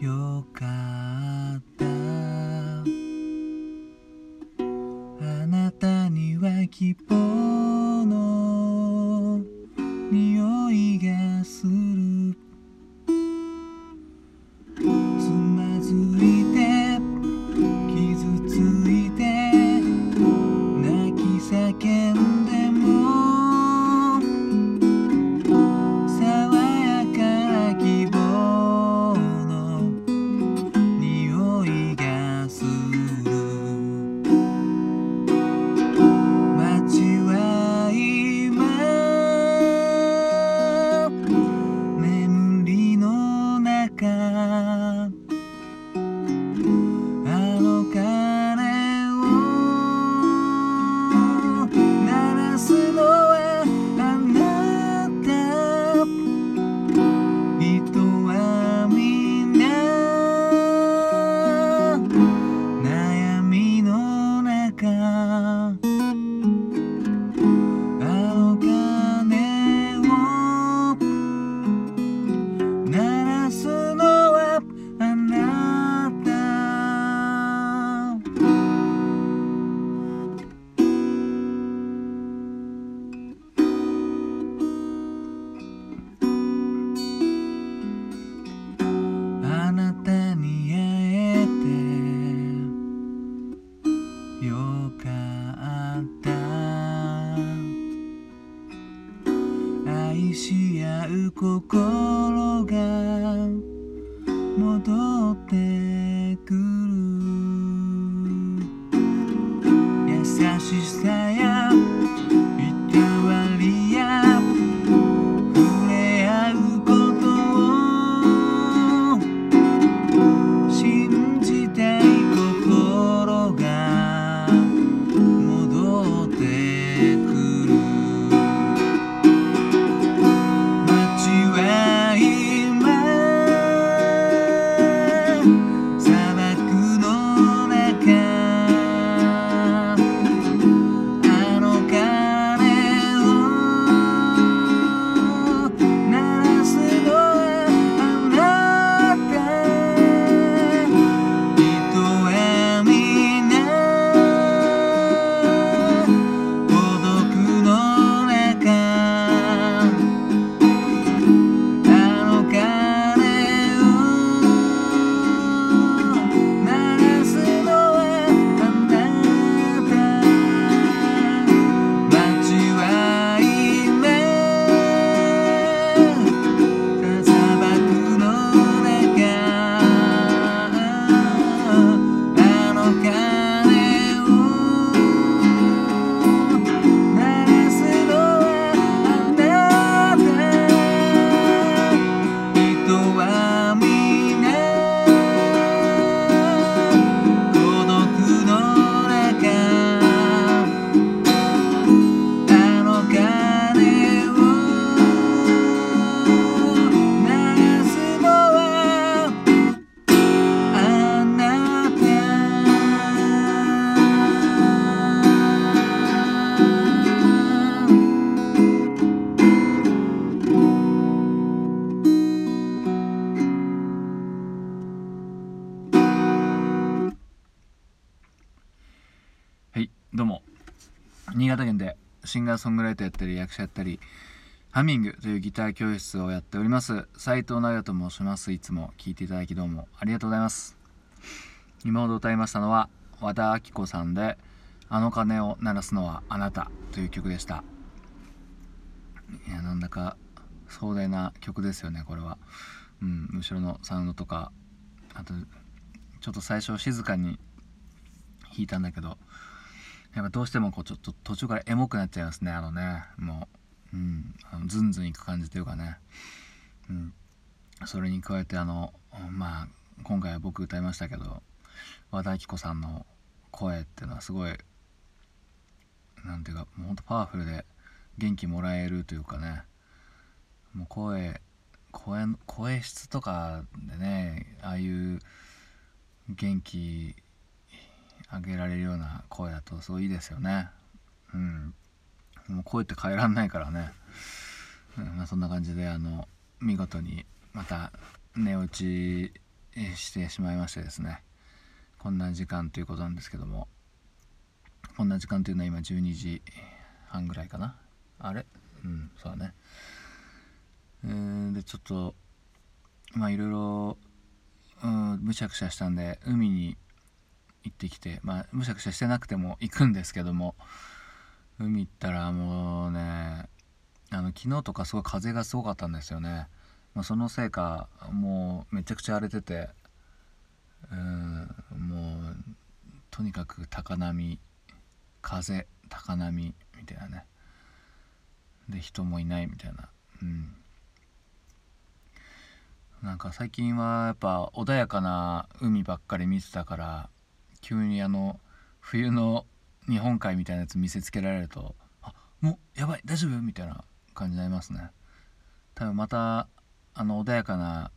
よかった。あなたには希望。優しどうも。新潟県でシンガーソングライターやったり役者やったりハミングというギター教室をやっております。斉藤直也と申します。いつも聴いていただきどうも。ありがとうございます。今ほど歌いましたのは和田アキ子さんで「あの鐘を鳴らすのはあなた」という曲でした。いやなんだか壮大な曲ですよねこれは。うん後ろのサウンドとか。あとちょっと最初静かに弾いたんだけどやっぱどうしてもこうちょっと途中からエモくなっちゃいますねあのねもう、うん、あのズンズンいく感じというかね、うん、それに加えてあのまあ今回は僕歌いましたけど和田アキ子さんの声っていうのはすごいなんていうかもうほんとパワフルで元気もらえるというかね。もう声声声質とかでねああいう元気あげられるような声だとすごいいいですよね。うん。もう声って変えらんないからね、うん。まあ、そんな感じであの見事にまた寝落ちしてしまいましてですね。こんな時間ということなんですけども。こんな時間というのは今12時半ぐらいかな。あれ？うん。そうだね。えーでちょっとまあいろいろむしゃくしゃしたんで海にってきてまあむしゃくしゃしてなくても行くんですけども海行ったらもうねあの昨日とかすごい風がすごかったんですよね、まあ、そのせいかもうめちゃくちゃ荒れててうんもうとにかく高波風高波みたいなね。で人もいないみたいな。うん。なんか最近はやっぱ穏やかな海ばっかり見てたから急にあの冬の日本海みたいなやつ見せつけられるとあもうやばい大丈夫？みたいな感じになりますね。多分またあの穏やかな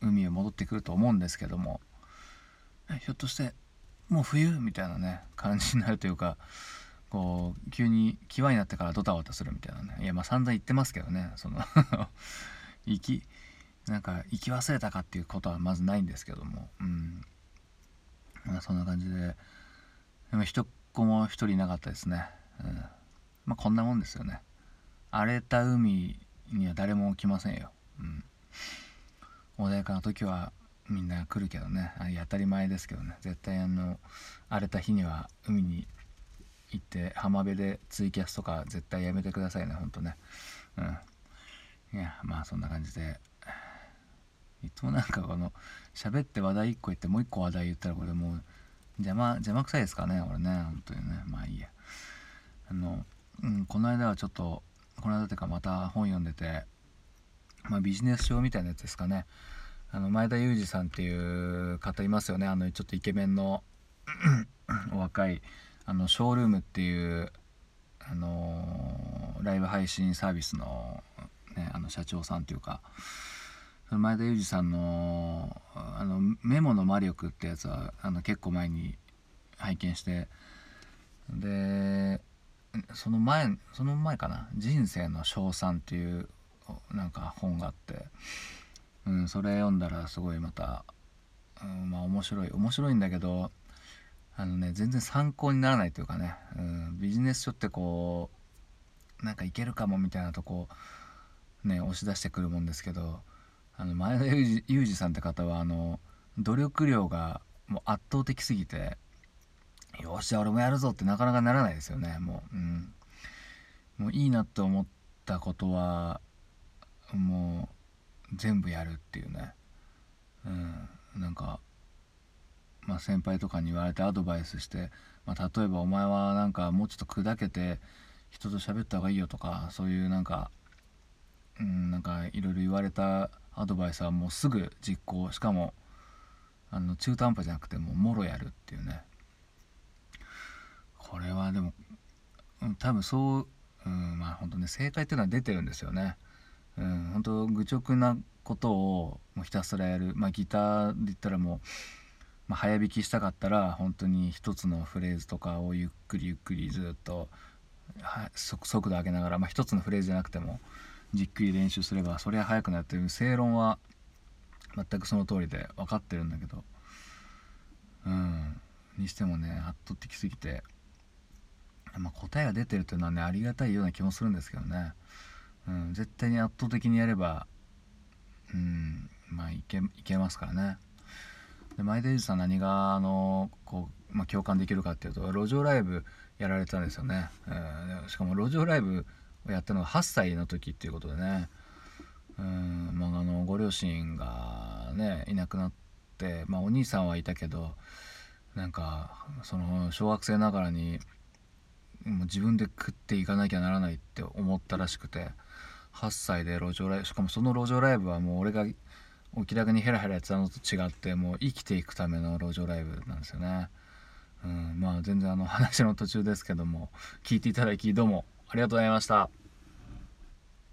海へ戻ってくると思うんですけどもひょっとしてもう冬？みたいなね感じになるというかこう急に際になってからドタバタするみたいなね。いやまあ散々言ってますけどねその行きなんか行き忘れたかっていうことはまずないんですけどもうん。まあそんな感じで。でも一子も一人いなかったですね。うん。まあこんなもんですよね。荒れた海には誰も来ませんよ。うん。穏やかな時はみんな来るけどね。あ当たり前ですけどね。絶対あの荒れた日には海に行って浜辺でツイキャスとか絶対やめてくださいねほんとね。うん。いやまあそんな感じで。いつもなんかこの喋って話題1個言ってもう1個話題言ったらこれもう邪魔邪魔くさいですかね俺ね本当にね。まあいいや。あの、うん、この間はちょっとこの間っていうかまた本読んでて、まあ、ビジネス書みたいなやつですかね。あの前田裕二さんっていう方いますよね。あのちょっとイケメンの お若いあのショールームっていうあのライブ配信サービスの,、ね、あの社長さんというか前田裕二さんのあのメモの魔力ってやつはあの結構前に拝見してでその前その前かな「人生の称賛」っていうなんか本があって、うん、それ読んだらすごいまた、うん、まあ面白い面白いんだけどあのね全然参考にならないというかね、うん、ビジネス書ってこうなんかいけるかもみたいなとこね押し出してくるもんですけどあの前田裕二さんって方はあの努力量がもう圧倒的すぎてよし俺もやるぞってなかなかならないですよね。もう,、うん、もういいなって思ったことはもう全部やるっていうね、うん、なんかまあ、先輩とかに言われてアドバイスして、まあ、例えばお前はなんかもうちょっと砕けて人と喋った方がいいよとかそういうなんかうんなんかいろいろ言われたアドバイスはもうすぐ実行。しかもあの中途半端じゃなくてもうもろやるっていうね。これはでも、多分そう、うん、まあ本当ね正解っていうのは出てるんですよね。うん、本当愚直なことをもうひたすらやる、まあ、ギターで言ったらもうまあ、早弾きしたかったら本当に一つのフレーズとかをゆっくりゆっくりずっと速度上げながら、まあ、一つのフレーズじゃなくてもじっくり練習すればそれは速くなるという正論は全くその通りで分かってるんだけど。うん。にしてもね圧倒的すぎて、まあ、答えが出てるというのはねありがたいような気もするんですけどね、うん、絶対に圧倒的にやればうん。まあいけいけますからね。で前田裕二さん何があのこう、まあ、共感できるかっていうと路上ライブやられたんですよね、えー、しかも路上ライブやったのが8歳の時っていうことでねうんまあ、あのご両親がねいなくなって、まあ、お兄さんはいたけどなんかその小学生ながらにもう自分で食っていかなきゃならないって思ったらしくて8歳で路上ライブしかもその路上ライブはもう俺がお気楽にヘラヘラやってたのと違ってもう生きていくための路上ライブなんですよね。うん、まあ全然あの話の途中ですけども聞いていただきどうもありがとうございました。